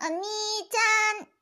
お兄ちゃん。